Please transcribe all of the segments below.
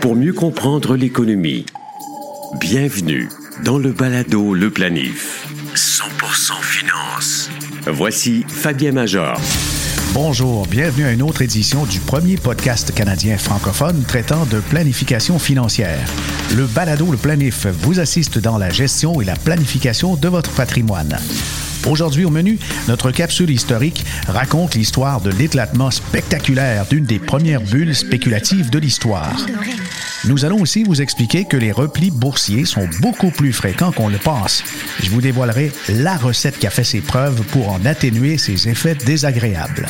pour mieux comprendre l'économie. Bienvenue dans le balado Le Planif. 100% finance. Voici Fabien Major. Bonjour, bienvenue à une autre édition du premier podcast canadien francophone traitant de planification financière. Le balado Le Planif vous assiste dans la gestion et la planification de votre patrimoine. Aujourd'hui au menu, notre capsule historique raconte l'histoire de l'éclatement spectaculaire d'une des premières bulles spéculatives de l'histoire. Nous allons aussi vous expliquer que les replis boursiers sont beaucoup plus fréquents qu'on le pense. Je vous dévoilerai la recette qui a fait ses preuves pour en atténuer ses effets désagréables.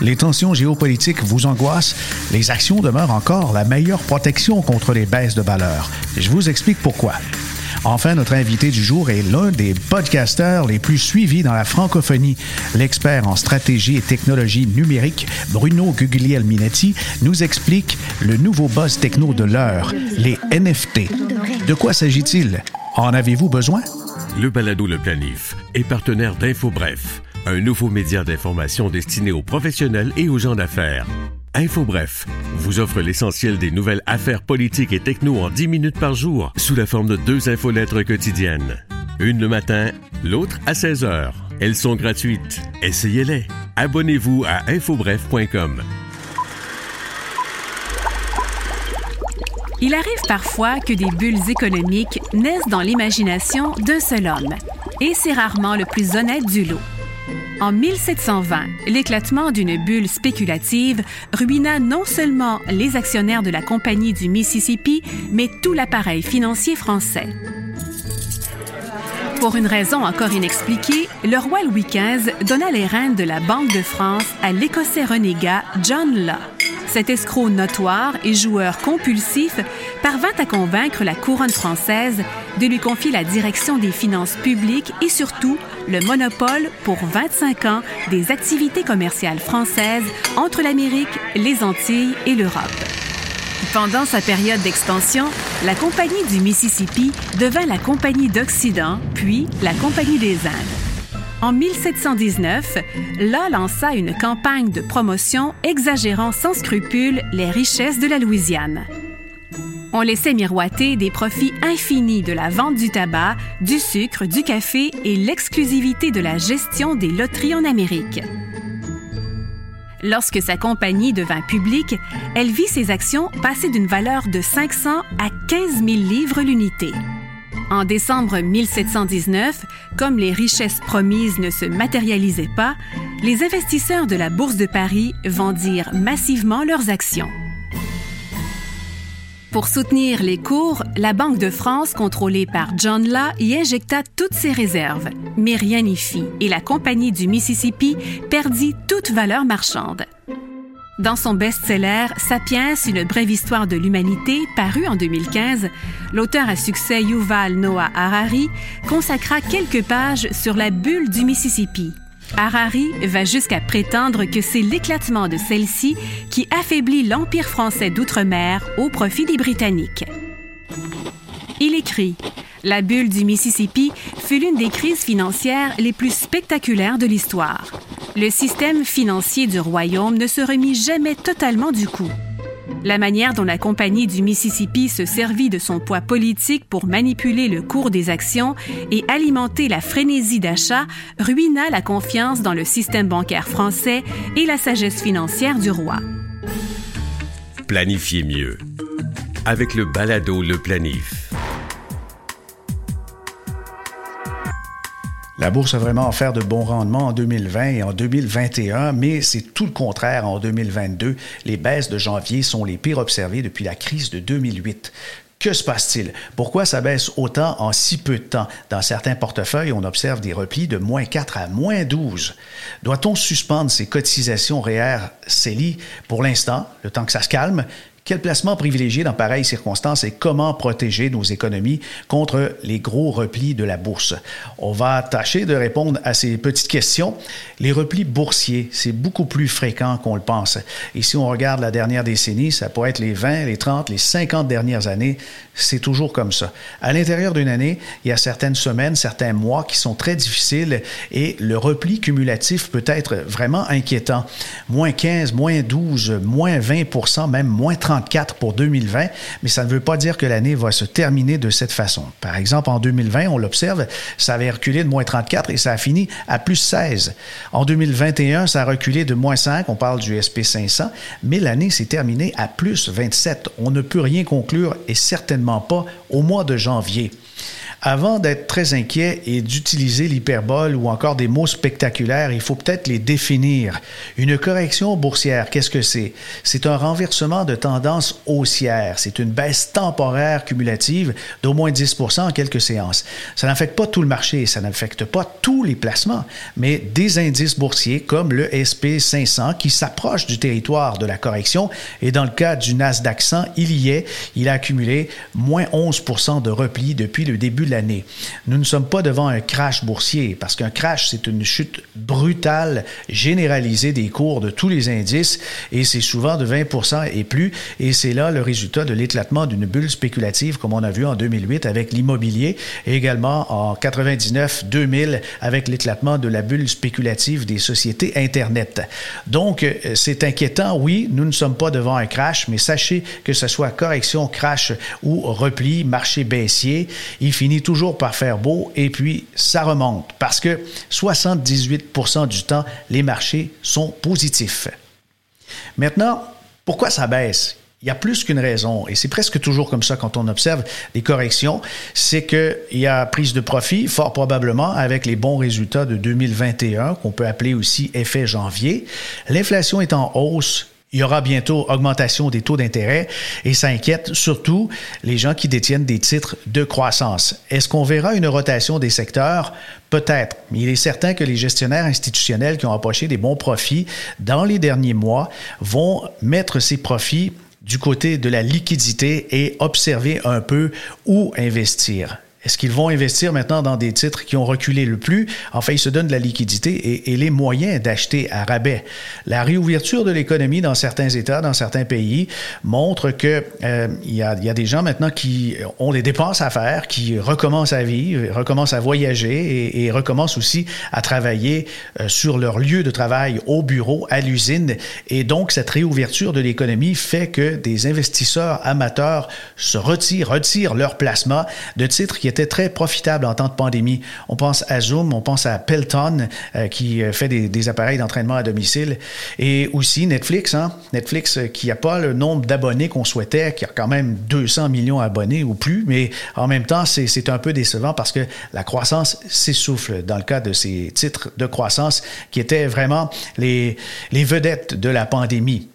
Les tensions géopolitiques vous angoissent, les actions demeurent encore la meilleure protection contre les baisses de valeur. Je vous explique pourquoi. Enfin, notre invité du jour est l'un des podcasteurs les plus suivis dans la francophonie. L'expert en stratégie et technologie numérique, Bruno Guglielminetti, nous explique le nouveau buzz techno de l'heure, les NFT. De quoi s'agit-il? En avez-vous besoin? Le balado Le Planif est partenaire d'InfoBref, un nouveau média d'information destiné aux professionnels et aux gens d'affaires. InfoBref vous offre l'essentiel des nouvelles affaires politiques et techno en 10 minutes par jour sous la forme de deux infolettres quotidiennes. Une le matin, l'autre à 16 heures. Elles sont gratuites. Essayez-les. Abonnez-vous à infobref.com. Il arrive parfois que des bulles économiques naissent dans l'imagination d'un seul homme, et c'est rarement le plus honnête du lot. En 1720, l'éclatement d'une bulle spéculative ruina non seulement les actionnaires de la Compagnie du Mississippi, mais tout l'appareil financier français. Pour une raison encore inexpliquée, le roi Louis XV donna les rênes de la Banque de France à l'Écossais renégat John Law. Cet escroc notoire et joueur compulsif parvint à convaincre la couronne française de lui confier la direction des finances publiques et surtout le monopole pour 25 ans des activités commerciales françaises entre l'Amérique, les Antilles et l'Europe. Pendant sa période d'expansion, la Compagnie du Mississippi devint la Compagnie d'Occident, puis la Compagnie des Indes. En 1719, là lança une campagne de promotion exagérant sans scrupule les richesses de la Louisiane. On laissait miroiter des profits infinis de la vente du tabac, du sucre, du café et l'exclusivité de la gestion des loteries en Amérique. Lorsque sa compagnie devint publique, elle vit ses actions passer d'une valeur de 500 à 15 000 livres l'unité. En décembre 1719, comme les richesses promises ne se matérialisaient pas, les investisseurs de la Bourse de Paris vendirent massivement leurs actions. Pour soutenir les cours, la Banque de France, contrôlée par John Law, y injecta toutes ses réserves. Mais rien n'y fit et la Compagnie du Mississippi perdit toute valeur marchande. Dans son best-seller Sapiens, une brève histoire de l'humanité, paru en 2015, l'auteur à succès Yuval Noah Harari consacra quelques pages sur la bulle du Mississippi. Harari va jusqu'à prétendre que c'est l'éclatement de celle-ci qui affaiblit l'Empire français d'outre-mer au profit des Britanniques. Il écrit La bulle du Mississippi fut l'une des crises financières les plus spectaculaires de l'histoire le système financier du royaume ne se remit jamais totalement du coup. La manière dont la Compagnie du Mississippi se servit de son poids politique pour manipuler le cours des actions et alimenter la frénésie d'achat ruina la confiance dans le système bancaire français et la sagesse financière du roi. Planifiez mieux avec le balado Le Planif. La bourse a vraiment offert de bons rendements en 2020 et en 2021, mais c'est tout le contraire en 2022. Les baisses de janvier sont les pires observées depuis la crise de 2008. Que se passe-t-il? Pourquoi ça baisse autant en si peu de temps? Dans certains portefeuilles, on observe des replis de moins 4 à moins 12. Doit-on suspendre ces cotisations REER CELI pour l'instant, le temps que ça se calme? Quel placement privilégié dans pareilles circonstances et comment protéger nos économies contre les gros replis de la bourse? On va tâcher de répondre à ces petites questions. Les replis boursiers, c'est beaucoup plus fréquent qu'on le pense. Et si on regarde la dernière décennie, ça pourrait être les 20, les 30, les 50 dernières années, c'est toujours comme ça. À l'intérieur d'une année, il y a certaines semaines, certains mois qui sont très difficiles et le repli cumulatif peut être vraiment inquiétant. Moins 15, moins 12, moins 20% même moins 30 34 pour 2020, mais ça ne veut pas dire que l'année va se terminer de cette façon. Par exemple, en 2020, on l'observe, ça avait reculé de moins 34 et ça a fini à plus 16. En 2021, ça a reculé de moins 5, on parle du SP500, mais l'année s'est terminée à plus 27. On ne peut rien conclure et certainement pas au mois de janvier. Avant d'être très inquiet et d'utiliser l'hyperbole ou encore des mots spectaculaires, il faut peut-être les définir. Une correction boursière, qu'est-ce que c'est? C'est un renversement de tendance haussière. C'est une baisse temporaire cumulative d'au moins 10 en quelques séances. Ça n'affecte pas tout le marché, ça n'affecte pas tous les placements, mais des indices boursiers comme le SP 500 qui s'approche du territoire de la correction. Et dans le cas du Nasdaq 100, il y est. Il a accumulé moins 11 de repli depuis le début de Nous ne sommes pas devant un crash boursier parce qu'un crash, c'est une chute brutale, généralisée des cours de tous les indices et c'est souvent de 20% et plus. Et c'est là le résultat de l'éclatement d'une bulle spéculative comme on a vu en 2008 avec l'immobilier et également en 99-2000 avec l'éclatement de la bulle spéculative des sociétés Internet. Donc, euh, c'est inquiétant, oui, nous ne sommes pas devant un crash, mais sachez que ce soit correction, crash ou repli, marché baissier, il finit toujours par faire beau et puis ça remonte parce que 78% du temps, les marchés sont positifs. Maintenant, pourquoi ça baisse? Il y a plus qu'une raison, et c'est presque toujours comme ça quand on observe des corrections, c'est qu'il y a prise de profit, fort probablement avec les bons résultats de 2021, qu'on peut appeler aussi effet janvier. L'inflation est en hausse il y aura bientôt augmentation des taux d'intérêt et ça inquiète surtout les gens qui détiennent des titres de croissance. Est-ce qu'on verra une rotation des secteurs? Peut-être, mais il est certain que les gestionnaires institutionnels qui ont approché des bons profits dans les derniers mois vont mettre ces profits du côté de la liquidité et observer un peu où investir. Est-ce qu'ils vont investir maintenant dans des titres qui ont reculé le plus? Enfin, ils se donnent de la liquidité et, les moyens d'acheter à rabais. La réouverture de l'économie dans certains États, dans certains pays, montre que euh, y a, des gens maintenant qui ont des dépenses à faire, qui recommencent à vivre, recommencent à voyager et, recommencent aussi à travailler euh, sur leur lieu de travail, au bureau, à l'usine. Et donc, cette réouverture de l'économie fait que des investisseurs amateurs se retirent, retirent leur placement de titres qui était très profitable en temps de pandémie. On pense à Zoom, on pense à Pelton, euh, qui euh, fait des, appareils d'entraînement à domicile, et aussi Netflix, hein? Netflix euh, qui n'a pas le nombre d'abonnés qu'on souhaitait, qui a quand même 200 millions d'abonnés ou plus, mais en même temps, c'est un peu décevant parce que la croissance s'essouffle dans le cas de ces titres de croissance qui étaient vraiment les, vedettes de la pandémie.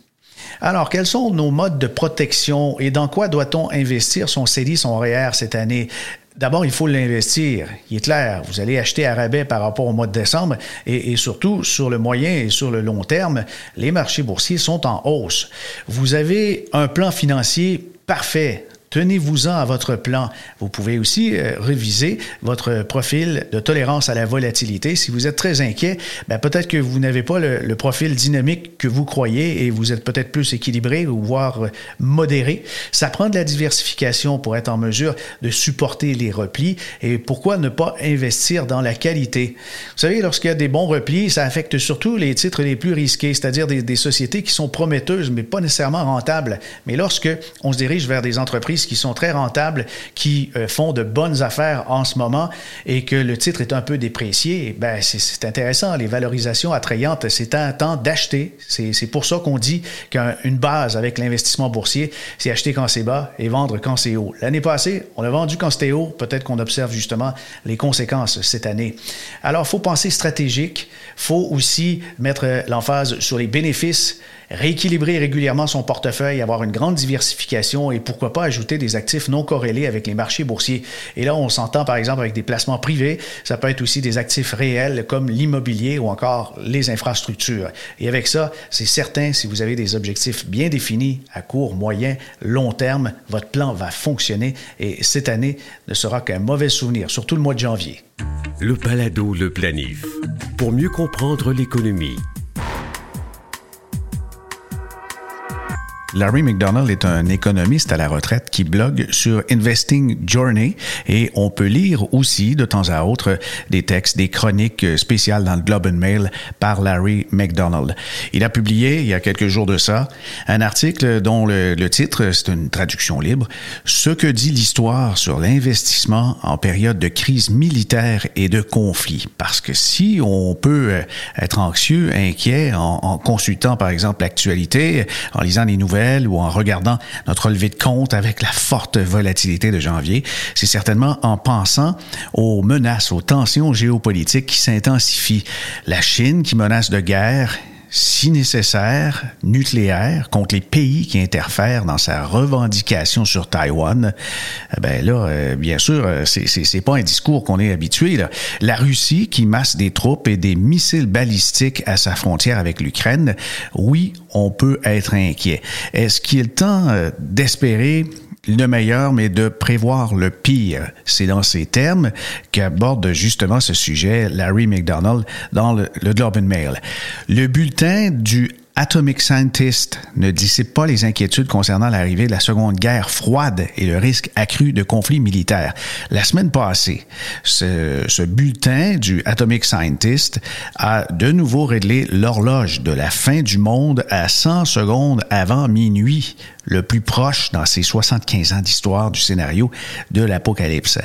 Alors, quels sont nos modes de protection et dans quoi doit-on investir son CELI, son REER cette année? D'abord, il faut l'investir. Il est clair, vous allez acheter à rabais par rapport au mois de décembre et, surtout sur le moyen et sur le long terme, les marchés boursiers sont en hausse. Vous avez un plan financier parfait Tenez-vous-en à votre plan. Vous pouvez aussi euh, réviser votre profil de tolérance à la volatilité. Si vous êtes très inquiet, ben, peut-être que vous n'avez pas le, profil dynamique que vous croyez et vous êtes peut-être plus équilibré ou voire euh, modéré. Ça prend de la diversification pour être en mesure de supporter les replis. Et pourquoi ne pas investir dans la qualité? Vous savez, lorsqu'il y a des bons replis, ça affecte surtout les titres les plus risqués, c'est-à-dire des, des sociétés qui sont prometteuses mais pas nécessairement rentables. Mais lorsque on se dirige vers des entreprises qui sont très rentables, qui euh, font de bonnes affaires en ce moment et que le titre est un peu déprécié, ben c'est intéressant. Les valorisations attrayantes, c'est un temps d'acheter. C'est pour ça qu'on dit qu'une base avec l'investissement boursier, c'est acheter quand c'est bas et vendre quand c'est haut. L'année passée, on a vendu quand c'était haut. Peut-être qu'on observe justement les conséquences cette année. Alors, il faut penser stratégique. Il faut aussi mettre l'emphase sur les bénéfices rééquilibrer régulièrement son portefeuille, avoir une grande diversification et pourquoi pas ajouter des actifs non corrélés avec les marchés boursiers. Et là, on s'entend par exemple avec des placements privés, ça peut être aussi des actifs réels comme l'immobilier ou encore les infrastructures. Et avec ça, c'est certain, si vous avez des objectifs bien définis à court, moyen, long terme, votre plan va fonctionner et cette année ne sera qu'un mauvais souvenir, surtout le mois de janvier. Le Palado, le planif. Pour mieux comprendre l'économie Larry McDonald est un économiste à la retraite qui blogue sur Investing Journey et on peut lire aussi de temps à autre des textes, des chroniques spéciales dans le Globe and Mail par Larry McDonald. Il a publié il y a quelques jours de ça un article dont le, titre, c'est une traduction libre, Ce que dit l'histoire sur l'investissement en période de crise militaire et de conflit. Parce que si on peut être anxieux, inquiet en consultant par exemple l'actualité, en lisant les nouvelles, ou en regardant notre relevé de compte avec la forte volatilité de janvier, c'est certainement en pensant aux menaces, aux tensions géopolitiques qui s'intensifient. La Chine qui menace de guerre si nécessaire, nucléaire contre les pays qui interfèrent dans sa revendication sur Taïwan, eh ben là, euh, bien sûr, euh, c'est pas un discours qu'on est habitué. La Russie qui masse des troupes et des missiles balistiques à sa frontière avec l'Ukraine, oui, on peut être inquiet. Est-ce qu'il est temps euh, d'espérer le meilleur, mais de prévoir le pire. C'est dans ces termes qu'aborde justement ce sujet Larry McDonald dans le, le Globe and Mail. Le bulletin du Atomic Scientist ne dissipe pas les inquiétudes concernant l'arrivée de la Seconde Guerre froide et le risque accru de conflits militaires. La semaine passée, ce, bulletin du Atomic Scientist a de nouveau réglé l'horloge de la fin du monde à 100 secondes avant minuit le plus proche dans ces 75 ans d'histoire du scénario de l'apocalypse.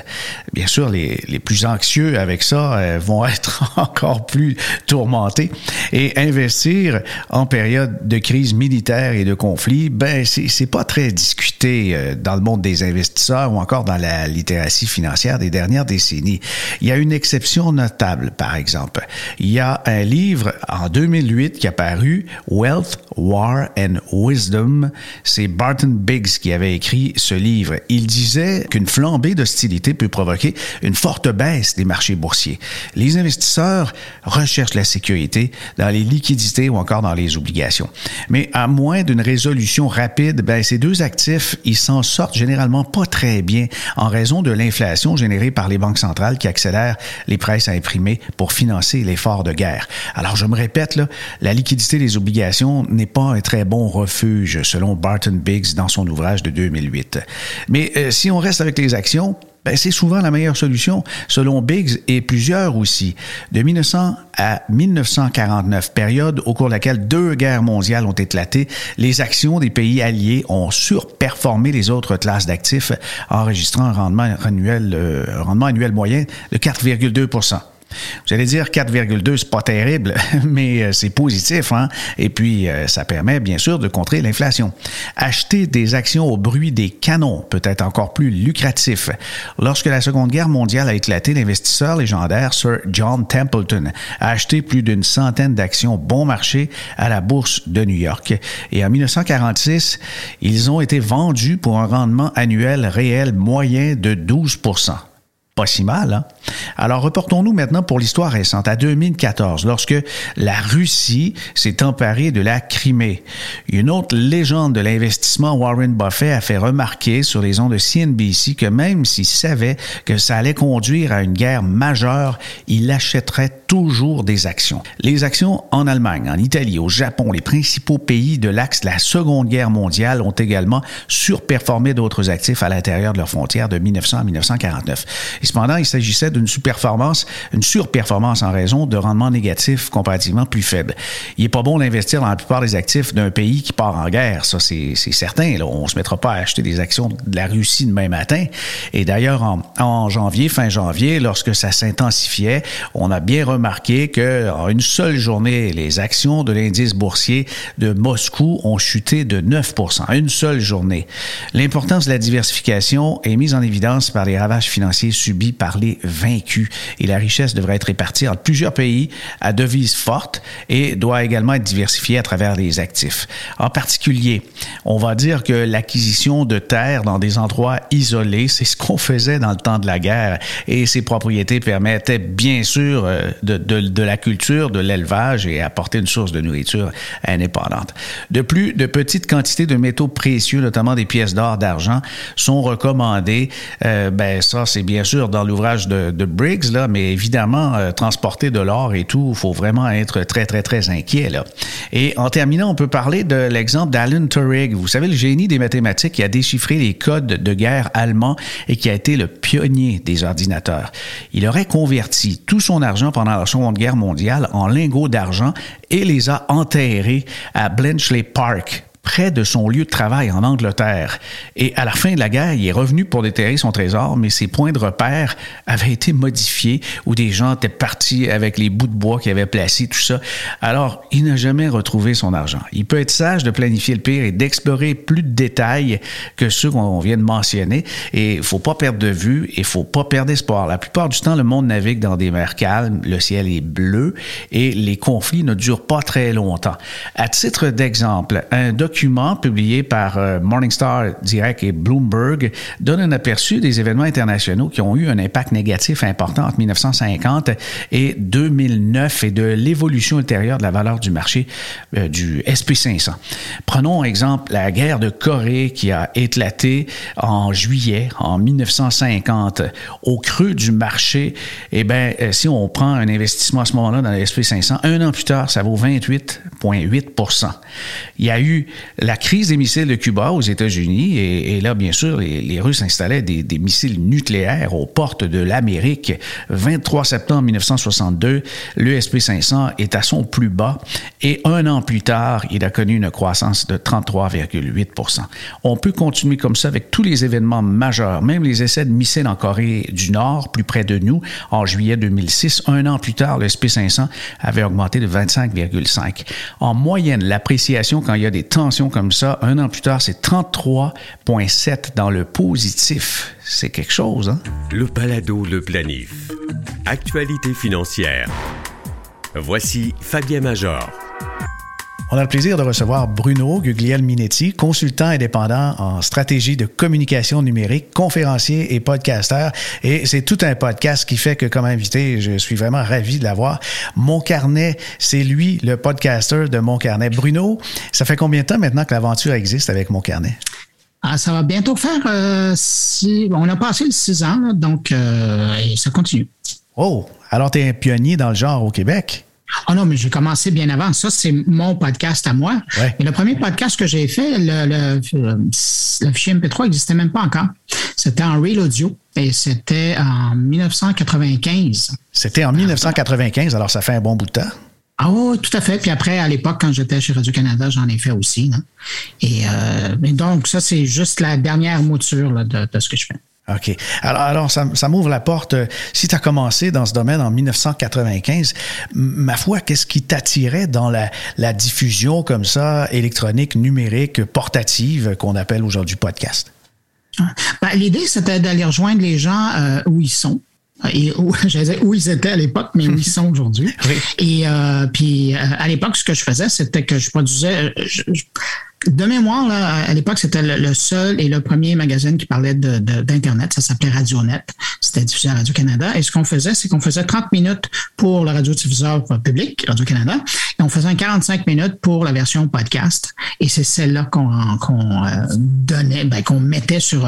Bien sûr, les, les, plus anxieux avec ça euh, vont être encore plus tourmentés et investir en période de crise militaire et de conflit, ben c'est pas très discuté euh, dans le monde des investisseurs ou encore dans la littératie financière des dernières décennies. Il y a une exception notable, par exemple. Il y a un livre en 2008 qui a paru, Wealth, War and Wisdom. C'est Barton Biggs qui avait écrit ce livre. Il disait qu'une flambée d'hostilité peut provoquer une forte baisse des marchés boursiers. Les investisseurs recherchent la sécurité dans les liquidités ou encore dans les Mais à moins d'une résolution rapide, ben, ces deux actifs, ils s'en sortent généralement pas très bien en raison de l'inflation générée par les banques centrales qui accélèrent les presses à imprimer pour financer l'effort de guerre. Alors, je me répète, la liquidité des obligations n'est pas un très bon refuge, selon Barton Biggs dans son ouvrage de 2008. Mais euh, si on reste avec les actions, ben, c'est souvent la meilleure solution, selon Biggs et plusieurs aussi. De 1900 à 1949, période au cours de laquelle deux guerres mondiales ont éclaté, les actions des pays alliés ont surperformé les autres classes d'actifs, enregistrant un rendement annuel, euh, rendement annuel moyen de 4,2 vous allez dire 4,2, c'est pas terrible, mais euh, c'est positif, hein? Et puis, euh, ça permet bien sûr de contrer l'inflation. Acheter des actions au bruit des canons peut être encore plus lucratif. Lorsque la Seconde Guerre mondiale a éclaté, l'investisseur légendaire Sir John Templeton a acheté plus d'une centaine d'actions bon marché à la bourse de New York. Et en 1946, ils ont été vendus pour un rendement annuel réel moyen de 12 pas si mal. Hein? Alors reportons-nous maintenant pour l'histoire récente, à 2014, lorsque la Russie s'est emparée de la Crimée. Une autre légende de l'investissement, Warren Buffett, a fait remarquer sur les ondes de CNBC que même s'il savait que ça allait conduire à une guerre majeure, il achèterait toujours des actions. Les actions en Allemagne, en Italie, au Japon, les principaux pays de l'axe de la Seconde Guerre mondiale ont également surperformé d'autres actifs à l'intérieur de leurs frontières de 1900 à 1949. Cependant, il s'agissait d'une sous-performance, une surperformance en raison de rendements négatifs comparativement plus faibles. Il est pas bon d'investir dans la plupart des actifs d'un pays qui part en guerre, ça c'est certain. On se mettra pas à acheter des actions de la Russie demain matin. Et d'ailleurs, en, en, janvier, fin janvier, lorsque ça s'intensifiait, on a bien remarqué que en une seule journée, les actions de l'indice boursier de Moscou ont chuté de 9 Une seule journée. L'importance de la diversification est mise en évidence par les ravages financiers subis par les vaincus. Et la richesse devrait être répartie entre plusieurs pays à devises fortes et doit également être diversifiée à travers les actifs. En particulier, on va dire que l'acquisition de terres dans des endroits isolés, c'est ce qu'on faisait dans le temps de la guerre et ces propriétés permettaient bien sûr euh, de la culture, de l'élevage et apporter une source de nourriture indépendante. De plus, de petites quantités de métaux précieux, notamment des pièces d'or, d'argent, sont recommandées. Euh, ben ça, c'est bien sûr dans l'ouvrage de, Briggs, là, mais évidemment, euh, transporter de l'or et tout, il faut vraiment être très, très, très inquiet. Là. Et en terminant, on peut parler de l'exemple d'Alan Turing. Vous savez, le génie des mathématiques qui a déchiffré les codes de guerre allemands et qui a été le pionnier des ordinateurs. Il aurait converti tout son argent pendant la Seconde Guerre mondiale en lingots d'argent et les a enterrés à Bletchley Park, près de son lieu de travail en Angleterre. Et à la fin de la guerre, il est revenu pour déterrer son trésor, mais ses points de repère avaient été modifiés ou des gens étaient partis avec les bouts de bois qu'il avait placés, tout ça. Alors, il n'a jamais retrouvé son argent. Il peut être sage de planifier le pire et d'explorer plus de détails que ceux qu'on vient de mentionner. Et il faut pas perdre de vue et il faut pas perdre espoir. La plupart du temps, le monde navigue dans des mers calmes, le ciel est bleu et les conflits ne durent pas très longtemps. À titre d'exemple, un publié par euh, Morningstar Direct et Bloomberg donne un aperçu des événements internationaux qui ont eu un impact négatif important entre 1950 et 2009 et de l'évolution ultérieure de la valeur du marché euh, du SP500. Prenons exemple la guerre de Corée qui a éclaté en juillet en 1950 au creux du marché. Eh bien, euh, si on prend un investissement à ce moment-là dans le SP500, un an plus tard, ça vaut 28,8% Il y a eu la crise des missiles de Cuba aux États-Unis, et, là, bien sûr, les, Russes installaient des, missiles nucléaires aux portes de l'Amérique. 23 septembre 1962, le SP500 est à son plus bas, et un an plus tard, il a connu une croissance de 33,8% On peut continuer comme ça avec tous les événements majeurs, même les essais de missiles en Corée du Nord, plus près de nous, en juillet 2006. Un an plus tard, le SP500 avait augmenté de 25,5. En moyenne, l'appréciation quand il y a des tensions comme ça, un an plus tard, c'est 33,7 dans le positif. C'est quelque chose, hein? Le balado, le planif. Actualité financière. Voici Fabien Major. On a le plaisir de recevoir Bruno Guglielminetti, consultant indépendant en stratégie de communication numérique, conférencier et podcasteur. Et c'est tout un podcast qui fait que, comme invité, je suis vraiment ravi de l'avoir. Mon carnet, c'est lui, le podcaster de Mon carnet. Bruno, ça fait combien de temps maintenant que l'aventure existe avec Mon carnet? Ah, ça va bientôt faire euh, On a passé le six ans, donc euh, et ça continue. Oh, alors tu es un pionnier dans le genre au Québec? Ah non, mais j'ai commencé bien avant. Ça, c'est mon podcast à moi. Et le premier podcast que j'ai fait, le, le, fichier MP3 n'existait même pas encore. C'était en Real Audio et c'était en 1995. C'était en 1995, alors ça fait un bon bout de temps. Ah oui, tout à fait. Puis après, à l'époque, quand j'étais chez Radio-Canada, j'en ai fait aussi. Et, euh, donc, ça, c'est juste la dernière mouture de ce que je fais. OK. Alors, alors ça, ça m'ouvre la porte. Si tu as commencé dans ce domaine en 1995, ma foi, qu'est-ce qui t'attirait dans la, la, diffusion comme ça, électronique, numérique, portative, qu'on appelle aujourd'hui podcast? Ben, L'idée, c'était d'aller rejoindre les gens euh, où ils sont. Et où, dire où ils étaient à l'époque, mais où ils sont aujourd'hui. Et euh, puis euh, à l'époque, ce que je faisais, c'était que je produisais. Je, de mémoire, à l'époque, c'était le, seul et le premier magazine qui parlait d'Internet. Ça s'appelait Radionet. C'était diffusé à Radio-Canada. Et ce qu'on faisait, c'est qu'on faisait 30 minutes pour le radiodiffuseur public, Radio-Canada, et on faisait 45 minutes pour la version podcast. Et c'est celle-là qu'on euh, donnait, ben, qu'on mettait sur,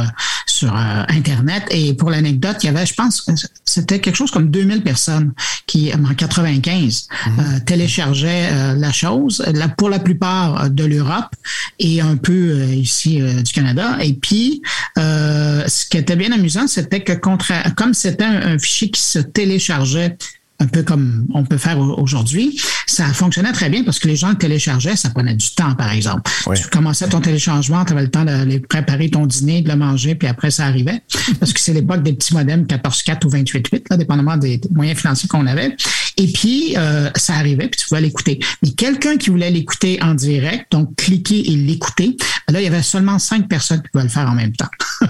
sur euh, Internet. Et pour l'anecdote, il y avait, je pense, c'était quelque chose comme 2000 personnes qui, en 95, mmh. euh, téléchargeaient la chose. pour la plupart de l'Europe, et un peu euh, ici euh, du Canada. Et puis, euh, ce qui était bien amusant, c'était que comme c'était un, fichier qui se téléchargeait un peu comme on peut faire aujourd'hui, ça fonctionnait très bien parce que les gens le téléchargeaient, ça prenait du temps, par exemple. Tu commençais ton téléchargement, tu avais le temps de préparer ton dîner, de le manger, puis après, ça arrivait. Parce que c'est l'époque des petits modems 14.4 ou 28.8, là, dépendamment des, moyens financiers qu'on avait. Et puis, euh, ça arrivait, puis tu pouvais l'écouter. Mais quelqu'un qui voulait l'écouter en direct, donc cliquer et l'écouter, là, il y avait seulement cinq personnes qui pouvaient le faire en même temps.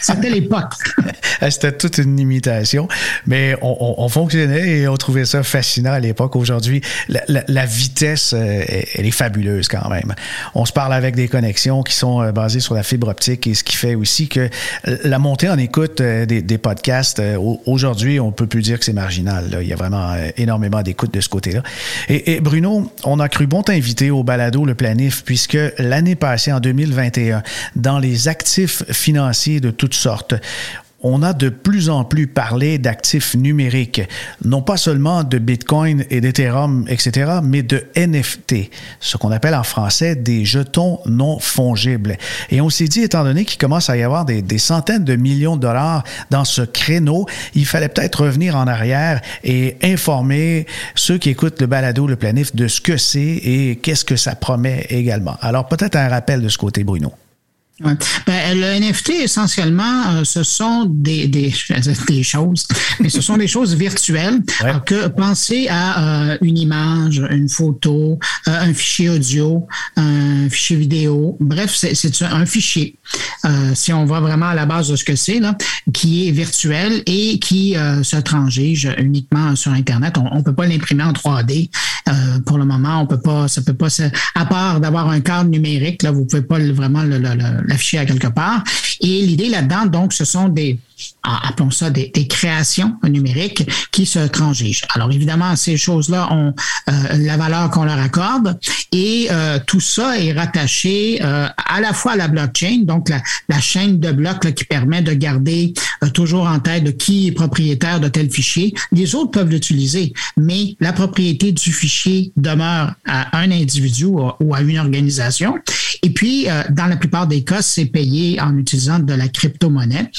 C'était l'époque. C'était toute une imitation, mais on, on fonctionnait et on trouvait ça fascinant à l'époque. Aujourd'hui, la, vitesse, euh, elle est fabuleuse quand même. On se parle avec des connexions qui sont euh, basées sur la fibre optique et ce qui fait aussi que la montée en écoute euh, des, podcasts, aujourd'hui, on peut plus dire que c'est marginal. Il y a vraiment énormément d'écoute de ce côté-là. Et, Bruno, on a cru bon t'inviter au balado Le Planif puisque l'année passée, en 2021, dans les actifs financiers de toutes sortes, on a de plus en plus parlé d'actifs numériques, non pas seulement de Bitcoin et d'Ethereum, etc., mais de NFT, ce qu'on appelle en français des jetons non fongibles. Et on s'est dit, étant donné qu'il commence à y avoir des, des, centaines de millions de dollars dans ce créneau, il fallait peut-être revenir en arrière et informer ceux qui écoutent le balado, le planif, de ce que c'est et qu'est-ce que ça promet également. Alors peut-être un rappel de ce côté, Bruno. Ben, le NFT, essentiellement, euh, ce sont des, des, des choses, mais ce sont des choses virtuelles. que pensez à euh, une image, une photo, euh, un fichier audio, un fichier vidéo. Bref, c'est un fichier. Si on va vraiment à la base de ce que c'est, qui est virtuel et qui se transige uniquement sur Internet. On ne peut pas l'imprimer en 3D. pour le moment, on peut pas, ça peut pas, à part d'avoir un cadre numérique, là, vous pouvez pas vraiment l'afficher à quelque part. Et l'idée là-dedans, donc, ce sont des, appelons ça des, créations numériques qui se transigent. Alors évidemment, ces choses-là ont euh, la valeur qu'on leur accorde et euh, tout ça est rattaché euh, à la fois à la blockchain, donc la, chaîne de blocs qui permet de garder toujours en tête de qui est propriétaire de tel fichier. Les autres peuvent l'utiliser, mais la propriété du fichier demeure à un individu ou à une organisation. Et puis, dans la plupart des cas, c'est payé en utilisant de la crypto-monnaie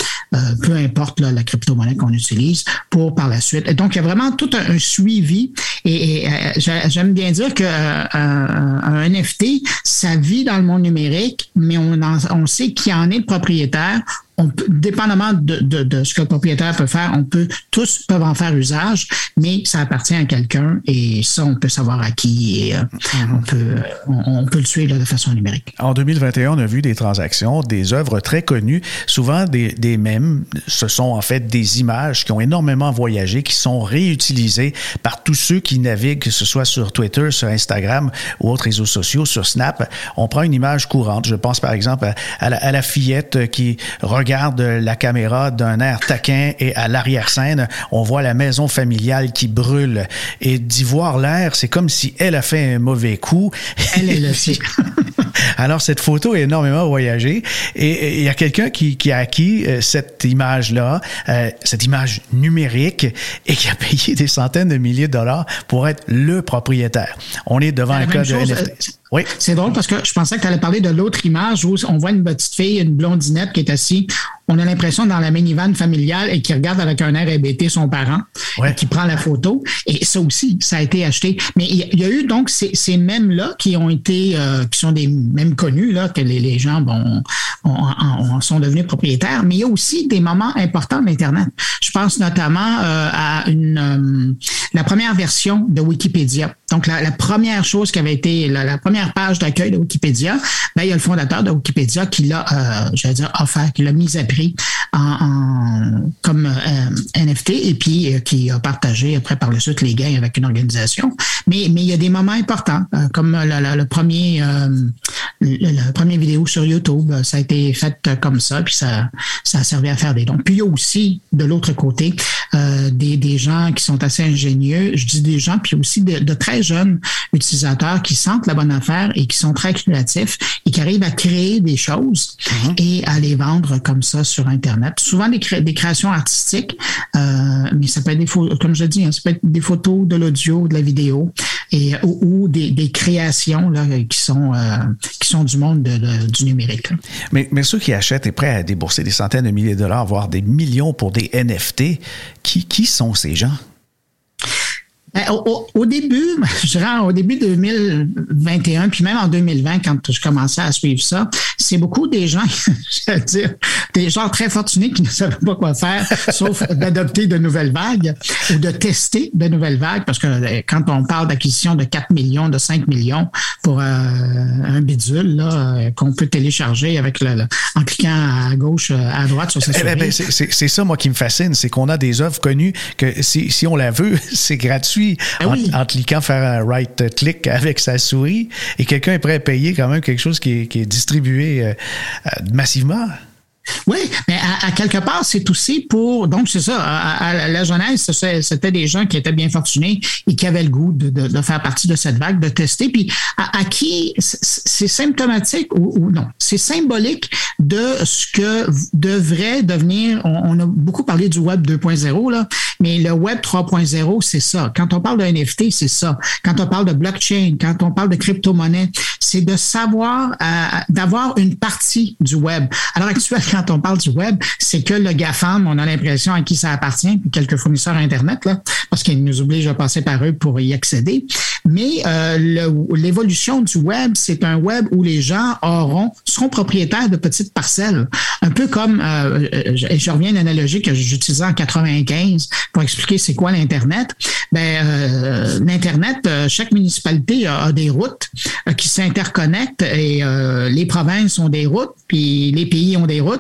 importe la crypto-monnaie qu'on utilise, pour par la suite. Donc, il y a vraiment tout un, suivi. Et, euh, j'aime bien dire qu'un euh, un NFT, ça vit dans le monde numérique, mais on, on sait qui en est le propriétaire on dépendamment de, ce que le propriétaire peut faire, on peut, tous peuvent en faire usage, mais ça appartient à quelqu'un et ça, on peut savoir à qui et euh, mm-hmm. on, peut, on, peut le suivre de façon numérique. En 2021, on a vu des transactions, des œuvres très connues, souvent des, des mêmes. Ce sont en fait des images qui ont énormément voyagé, qui sont réutilisées par tous ceux qui naviguent, que ce soit sur Twitter, sur Instagram ou autres réseaux sociaux, sur Snap. On prend une image courante. Je pense par exemple à la, à la fillette qui regarde regarde la caméra d'un air taquin et à l'arrière-scène, on voit la maison familiale qui brûle. Et d'y voir l'air, c'est comme si elle a fait un mauvais coup. Elle est aussi. Alors, cette photo est énormément voyagée et il y a quelqu'un qui, qui, a acquis euh, cette image-là, euh, cette image numérique et qui a payé des centaines de milliers de dollars pour être le propriétaire. On est devant un cas de NFT. Oui. C'est drôle parce que je pensais que tu allais parler de l'autre image où on voit une petite fille, une blondinette qui est assise. On a l'impression dans la minivan familiale et qui regarde avec un air hébété son parent, qui prend la photo. Et ça aussi, ça a été acheté. Mais il y, a eu donc ces, ces mêmes-là qui ont été, euh, qui sont des mêmes connus, là, que les, les gens bon, sont devenus propriétaires. Mais il y a aussi des moments importants d'Internet. Je pense notamment euh, à une, euh, la première version de Wikipédia. Donc, la, la première chose qui avait été, la, la première page d'accueil de Wikipédia, ben, il y a le fondateur de Wikipédia qui l'a, vais dire, offert, qui l'a mis à prix en, comme euh, NFT et puis euh, qui a partagé après par le suite les gains avec une organisation. Mais, mais il y a des moments importants, euh, comme le, premier le, premier vidéo sur YouTube, ça a été fait comme ça, puis ça, ça a servi à faire des dons. Puis il y a aussi, de l'autre côté, des, des gens qui sont assez ingénieux, je dis des gens, puis aussi de, de très jeunes utilisateurs qui sentent la bonne affaire et qui sont très créatifs et qui arrivent à créer des choses mhm. et à les vendre comme ça sur Internet. Souvent des, créations artistiques, euh, mais ça peut être des photos, comme je dis, hein, ça peut être des photos, de l'audio, de la vidéo ou, des, créations là, qui sont euh, qui sont du monde du numérique. Mais, ceux qui achètent et prêts à débourser des centaines de milliers de dollars, voire des millions pour des NFT, qui sont ces gens? Ben, au, début, je dirais au début 2021, puis même en 2020, quand je commençais à suivre ça, c'est beaucoup des gens, je veux dire, des gens très fortunés qui ne savaient pas quoi faire, sauf d'adopter de nouvelles vagues ou de tester de nouvelles vagues, parce que euh, quand on parle d'acquisition de 4 millions, de 5 millions pour euh, un bidule là, euh, qu'on peut télécharger avec le, en cliquant à gauche, à droite sur sa eh ben, ben, C'est ça, moi, qui me fascine, c'est qu'on a des œuvres connues que si, si on la veut, c'est gratuit ah en, cliquant faire un right click avec sa souris et quelqu'un est prêt à payer quand même quelque chose qui est, distribué euh, euh, massivement. Oui, mais à, quelque part, c'est aussi pour. Donc, c'est ça. À, la jeunesse, c'était des gens qui étaient bien fortunés et qui avaient le goût de, faire partie de cette vague, de tester. Puis, à, qui c'est symptomatique ou, non, c'est symbolique de ce que devrait devenir, on, a beaucoup parlé du Web 2.0, là, mais le Web 3.0, c'est ça. Quand on parle de NFT, c'est ça. Quand on parle de blockchain, quand on parle de crypto-monnaie, c'est de savoir, euh, d'avoir une partie du web. Alors actuellement, quand on parle du web, c'est que le GAFAM, on a l'impression à qui ça appartient, puis quelques fournisseurs Internet, là, parce qu'ils nous obligent à passer par eux pour y accéder. Mais euh, l'évolution du web, c'est un web où les gens auront, seront propriétaires de petites parcelles. Un peu comme, euh, je, reviens à une analogie que j'utilisais en 95 pour expliquer c'est quoi l'Internet. Ben, euh, l'Internet, euh, chaque municipalité a, des routes qui s'interconnectent et les provinces ont des routes, puis les pays ont des routes.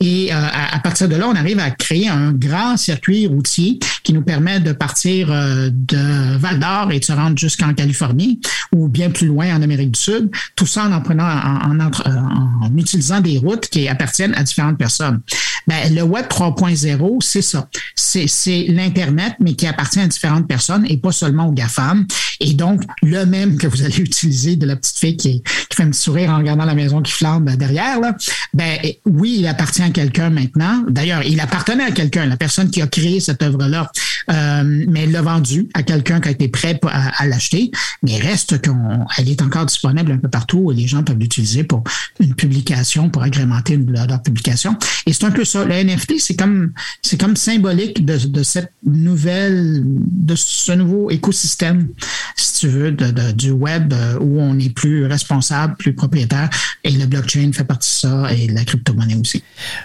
Et à, à, partir de là, on arrive à créer un grand circuit routier qui nous permet de partir de Val d'Or et de se rendre jusqu'en Californie ou bien plus loin en Amérique du Sud, tout ça en en prenant, en, en, utilisant des routes qui appartiennent à différentes personnes. Ben, le Web 3.0, c'est ça. C'est l'Internet, mais qui appartient à différentes personnes et pas seulement aux GAFAM. Et donc, le même que vous allez utiliser de la petite fille qui, qui fait un petit sourire en regardant la maison qui flambe derrière, là, ben, oui, il appartient à quelqu'un maintenant. D'ailleurs, il appartenait à quelqu'un, la personne qui a créé cette œuvre-là, euh, mais elle l'a vendu à quelqu'un qui a été prêt à, à l'acheter. Mais reste qu'elle est encore disponible un peu partout et les gens peuvent l'utiliser pour une publication, pour agrémenter une, leur publication. Et c'est un peu ça. Le NFT, c'est comme, c'est comme symbolique de, de, cette nouvelle, de ce nouveau écosystème, si tu veux, de, du web euh, où on est plus responsable, plus propriétaire. Et le blockchain fait partie de ça et la crypto-monnaie aussi.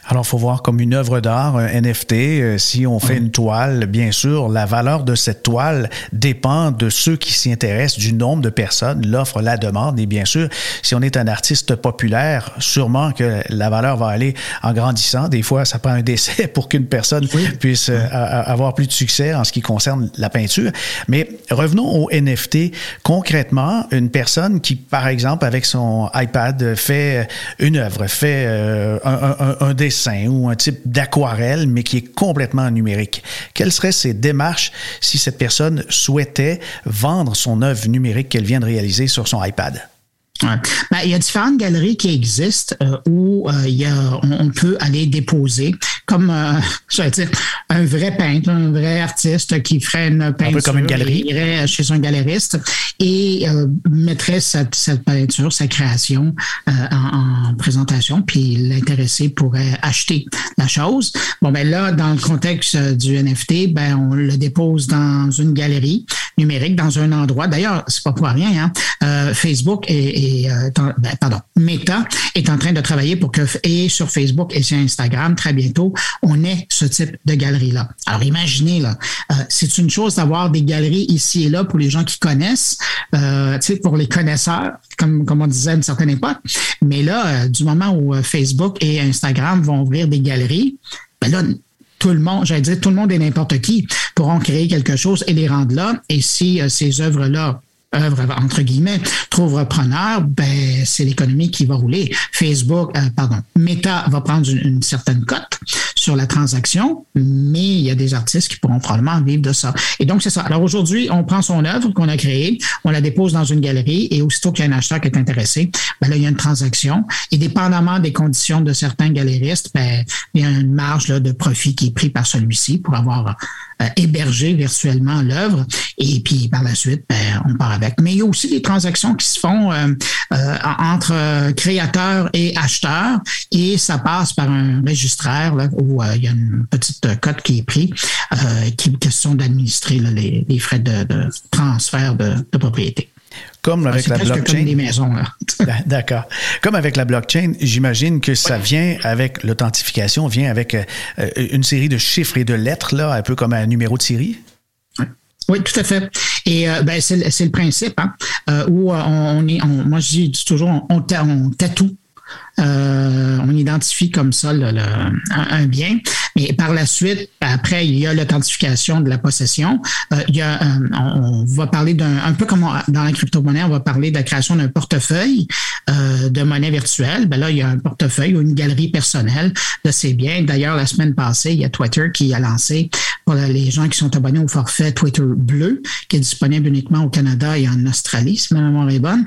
Alors, il faut voir comme une œuvre d'art, un NFT. Euh, si on fait une toile, bien sûr, la valeur de cette toile dépend de ceux qui s'y intéressent, du nombre de personnes, l'offre, la demande. Et bien sûr, si on est un artiste populaire, sûrement que la valeur va aller en grandissant. Des fois, ça prend un décès pour qu'une personne puisse euh, avoir plus de succès en ce qui concerne la peinture. Mais revenons au NFT. Concrètement, une personne qui, par exemple, avec son iPad, fait une œuvre, fait euh, un, dessin ou un type d'aquarelle, mais qui est complètement numérique. Quelles seraient ses démarches si cette personne souhaitait vendre son œuvre numérique qu'elle vient de réaliser sur son iPad? Ben, il y a différentes galeries qui existent euh, où euh, il y a, on, peut aller déposer, comme euh, j'allais dire, un vrai peintre, un vrai artiste qui ferait une peinture. Un peu comme une galerie. irait chez un galeriste et mettrait cette, cette, peinture, sa création en, en, présentation, puis l'intéressé pourrait acheter la chose. Bon, ben là, dans le contexte du NFT, ben on le dépose dans une galerie numérique, dans un endroit. D'ailleurs, c'est pas pour rien, hein? Facebook est euh, ben, pardon, Meta est en train de travailler pour que, et sur Facebook et sur Instagram, très bientôt, on ait ce type de galerie-là. Alors, imaginez, là, euh, c'est une chose d'avoir des galeries ici et là pour les gens qui connaissent, euh, pour les connaisseurs, comme, comme on disait à une certaine époque. Mais là, du moment où Facebook et Instagram vont ouvrir des galeries, ben là, tout le monde, j'allais dire tout le monde et n'importe qui pourront créer quelque chose et les rendre là. Et si ces œuvres-là œuvre, entre guillemets, trouve repreneur, ben, c'est l'économie qui va rouler. Facebook, euh, pardon, Meta va prendre une, certaine cote sur la transaction, mais il y a des artistes qui pourront probablement vivre de ça. Et donc, c'est ça. Alors aujourd'hui, on prend son œuvre qu'on a créée, on la dépose dans une galerie et aussitôt qu'il y a un acheteur qui est intéressé, ben là, il y a une transaction. Et dépendamment des conditions de certains galéristes, ben, il y a une marge là, de profit qui est pris par celui-ci pour avoir euh, hébergé virtuellement l'œuvre. Et puis, par la suite, ben, on part mais il y a aussi des transactions qui se font euh, euh, entre créateurs et acheteurs et ça passe par un registraire euh, il y a une petite cote qui est prise qui est question d'administrer les, frais de, transfert de, propriété. Comme avec la blockchain. Comme des maisons. D'accord. Comme avec la blockchain, j'imagine que ça vient avec l'authentification, vient avec une série de chiffres et de lettres, là, un peu comme un numéro de série? Oui, tout à fait. Et euh, ben, c'est le principe, hein, euh, où euh, on, est, moi je dis toujours, on, on tatoue euh, on identifie comme ça un, bien. Mais par la suite, après, il y a l'authentification de la possession. Euh, il y euh, on, va parler d'un, un peu comme dans la crypto-monnaie, on va parler de la création d'un portefeuille de monnaie virtuelle. Ben là, il y a un portefeuille ou une galerie personnelle de ces biens. D'ailleurs, la semaine passée, il y a Twitter qui a lancé pour les gens qui sont abonnés au forfait Twitter bleu, qui est disponible uniquement au Canada et en Australie, si ma mémoire est bonne.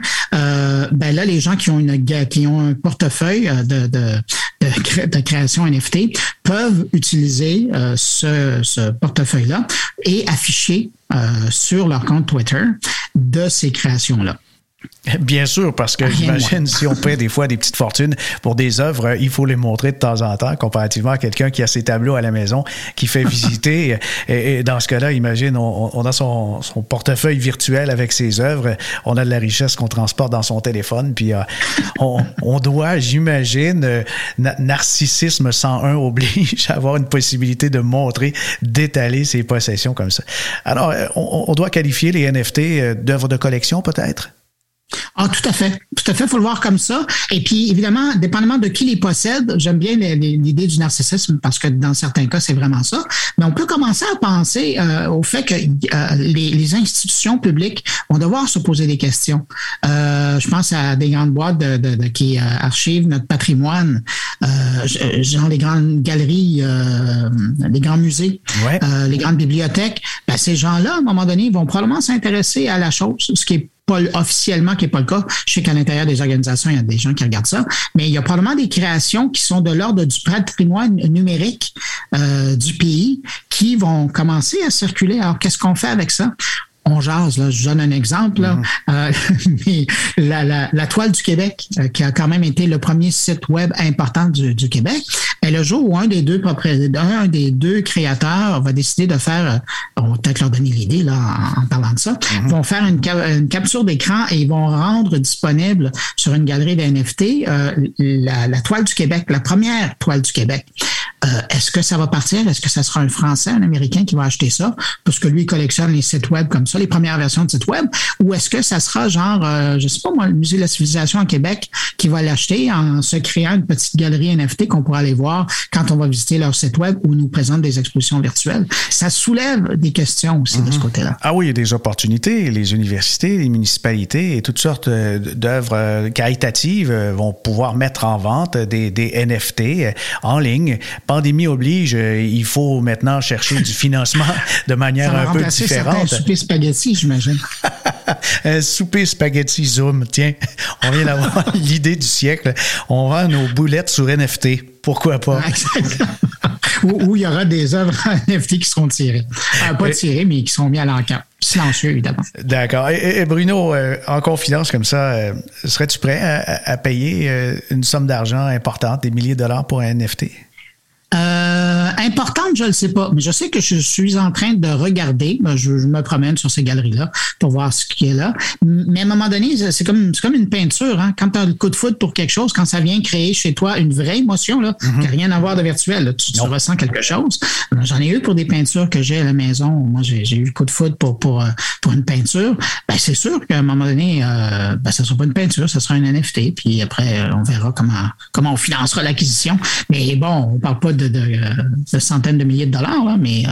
Ben là, les gens qui ont un portefeuille euh, de, création NFT peuvent utiliser ce, ce portefeuille-là et afficher sur leur compte Twitter de ces créations-là. Bien sûr, parce que j'imagine si on paie des fois des petites fortunes pour des œuvres, il faut les montrer de temps en temps, comparativement à quelqu'un qui a ses tableaux à la maison, qui fait visiter. et, dans ce cas-là, imagine, on, a son, portefeuille virtuel avec ses œuvres, on a de la richesse qu'on transporte dans son téléphone, puis euh, on, doit, j'imagine, euh, narcissisme 101 oblige à avoir une possibilité de montrer, d'étaler ses possessions comme ça. Alors, euh, on doit qualifier les NFT d'œuvres de collection peut-être? Ah, tout à fait. Tout à fait. Il faut le voir comme ça. Et puis, évidemment, dépendamment de qui les possède, j'aime bien l'idée du narcissisme parce que dans certains cas, c'est vraiment ça. Mais on peut commencer à penser euh, au fait que euh, les, institutions publiques vont devoir se poser des questions. Euh, je pense à des grandes boîtes de, qui archivent notre patrimoine, genre les grandes galeries, les grands musées, les grandes bibliothèques. Ben, ces gens-là, à un moment donné, vont probablement s'intéresser à la chose, ce qui est pas officiellement qui n'est pas le cas. Je sais qu'à l'intérieur des organisations, il y a des gens qui regardent ça, mais il y a probablement des créations qui sont de l'ordre du patrimoine numérique euh, du pays qui vont commencer à circuler. Alors, qu'est-ce qu'on fait avec ça? On jase, là, je donne un exemple, là, mm-hmm. euh, la, la, Toile du Québec, euh, qui a quand même été le premier site web important du, du Québec, et le jour où un des deux un des deux créateurs va décider de faire, euh, on va peut-être leur donner l'idée là en, parlant de ça, mm-hmm. vont faire une, une capture d'écran et ils vont rendre disponible sur une galerie d'NFT la, la Toile du Québec, la première Toile du Québec. Euh, est-ce que ça va partir? Est-ce que ça sera un Français, un Américain qui va acheter ça? Parce que lui, il collectionne les sites web comme ça, les premières versions de sites web. Ou est-ce que ça sera genre, euh, je sais pas moi, le Musée de la Civilisation à Québec qui va l'acheter en se créant une petite galerie NFT qu'on pourra aller voir quand on va visiter leur site web ou nous présente des expositions virtuelles? Ça soulève des questions aussi de ce mhm. côté-là. Ah oui, il y a des opportunités. Les universités, les municipalités et toutes sortes euh, d'œuvres caritatives vont pouvoir mettre en vente des, des NFT en ligne pandémie oblige, euh, il faut maintenant chercher du financement de manière un peu différente. Un souper spaghetti, j'imagine. un souper spaghetti Zoom, tiens, on vient d'avoir l'idée du siècle. On vend nos boulettes sur NFT. Pourquoi pas? où, il y aura des œuvres NFT qui seront tirées. Euh, pas tirées, mais qui seront mis à l'encamp. Silencieux, évidemment. D'accord. Et, Bruno, euh, en confidence comme ça, serais-tu prêt à, payer une somme d'argent importante, des milliers de dollars pour un NFT? Euh, importante, je ne le sais pas, mais je sais que je suis en train de regarder. Ben, je, me promène sur ces galeries-là pour voir ce qui est là. Mais à un moment donné, c'est comme, comme une peinture. Hein? Quand tu as le coup de foot pour quelque chose, quand ça vient créer chez toi une vraie émotion, là, qui n'a rien à voir de virtuel, tu, ressens quelque chose. J'en ai eu pour des peintures que j'ai à la maison. Moi, j'ai eu le coup de foot pour, pour, euh, pour une peinture. Ben, c'est sûr qu'à un moment donné, euh, ben, ça ne sera pas une peinture, ça sera un NFT. Puis après, on verra comment, comment on financera l'acquisition. Mais bon, on ne parle pas de de, centaines de milliers de dollars, mais euh,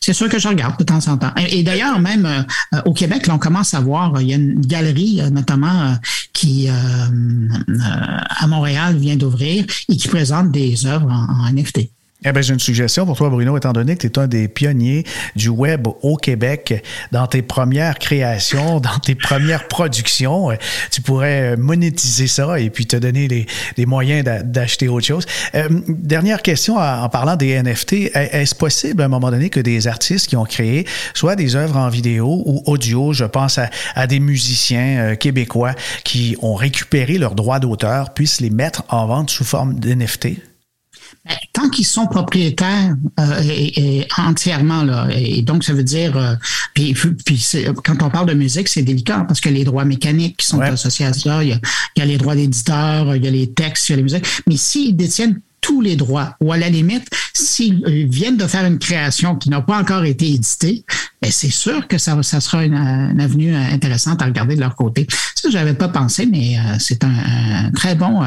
c'est sûr que je regarde de temps en temps. Et, d'ailleurs, même euh, au Québec, là, on commence à voir, il y a une galerie euh, notamment qui, à Montréal, vient d'ouvrir et qui présente des œuvres en NFT. Eh bien, j'ai une suggestion pour toi, Bruno, étant donné que tu es un des pionniers du web au Québec dans tes premières créations, dans tes premières productions. Tu pourrais monétiser ça et puis te donner les, moyens d'acheter autre chose. Euh, dernière question en, parlant des NFT. Est-ce possible à un moment donné que des artistes qui ont créé soit des œuvres en vidéo ou audio, je pense à, des musiciens euh, québécois qui ont récupéré leurs droits d'auteur, puissent les mettre en vente sous forme d'NFT? Tant qu'ils sont propriétaires euh, et, entièrement là, et donc ça veut dire, euh, puis, quand on parle de musique, c'est délicat parce que les droits mécaniques qui sont associés à ça, il y, a, les droits d'éditeurs, il y a les textes, il y a les musiques, mais s'ils détiennent tous les droits, ou à la limite, s'ils euh, viennent de faire une création qui n'a pas encore été éditée, ben c'est sûr que ça, ça sera une, avenue intéressante à regarder de leur côté. Ça, j'avais pas pensé, mais c'est un, très bon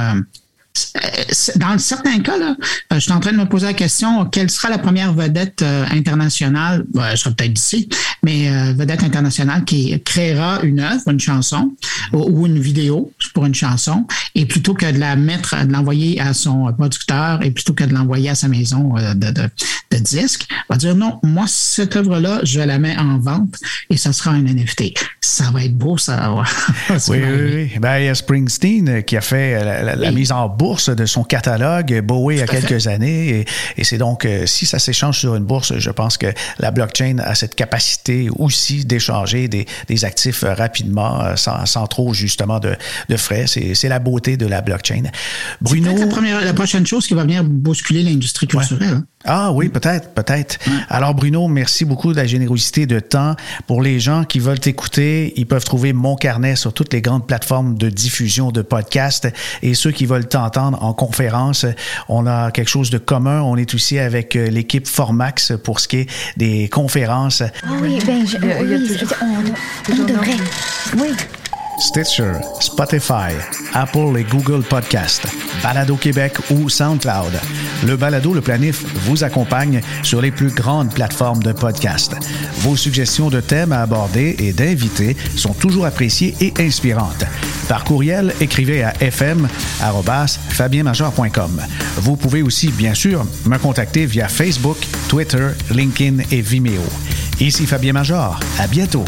dans certains cas, là, euh, je suis en train de me poser la question quelle sera la première vedette euh, internationale, ben, elle sera peut-être ici, mais euh, vedette internationale qui créera une œuvre, une chanson ou, une vidéo pour une chanson, et plutôt que de la mettre, de l'envoyer à son producteur, et plutôt que de l'envoyer à sa maison de, de disques va dire non, moi, cette œuvre-là, je la mets en vente et ça sera un NFT. Ça va être beau, ça. oui, oui, oui. Ben, il y a Springsteen qui a fait la, mise en bourse de son catalogue Bowie il y a quelques années. Et, c'est donc, euh, si ça s'échange sur une bourse, je pense que la blockchain a cette capacité aussi d'échanger des, des, actifs rapidement euh, sans, sans trop, justement, de, de frais. C'est la beauté de la blockchain. Bruno? La, première, la prochaine chose qui va venir bousculer l'industrie culturelle. Hein. Ah oui, peut-être, peut-être. Alors Bruno, merci beaucoup de la générosité de temps. Pour les gens qui veulent t'écouter, ils peuvent trouver mon carnet sur toutes les grandes plateformes de diffusion de podcasts. Et ceux qui veulent en conférence, on a quelque chose de commun. On est aussi avec euh, l'équipe Formax pour ce qui est des conférences. Ah oui, ben, je, oui, on, on devrait. Oui. Stitcher, Spotify, Apple et Google Podcast, Balado Québec ou SoundCloud. Le Balado Le Planif vous accompagne sur les plus grandes plateformes de podcast. Vos suggestions de thèmes à aborder et d'invités sont toujours appréciées et inspirantes. Par courriel, écrivez à fm@fabienmajor.com. Vous pouvez aussi, bien sûr, me contacter via Facebook, Twitter, LinkedIn et Vimeo. Ici Fabien Major. À bientôt.